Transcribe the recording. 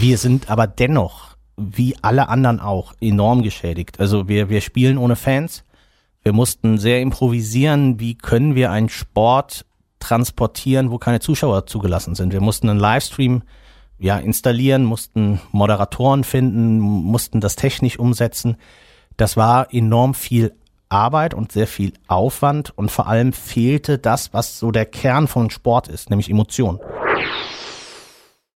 Wir sind aber dennoch, wie alle anderen auch, enorm geschädigt. Also wir, wir spielen ohne Fans. Wir mussten sehr improvisieren, wie können wir einen Sport transportieren, wo keine Zuschauer zugelassen sind. Wir mussten einen Livestream ja, installieren, mussten Moderatoren finden, mussten das technisch umsetzen. Das war enorm viel Arbeit und sehr viel Aufwand und vor allem fehlte das, was so der Kern von Sport ist, nämlich Emotion.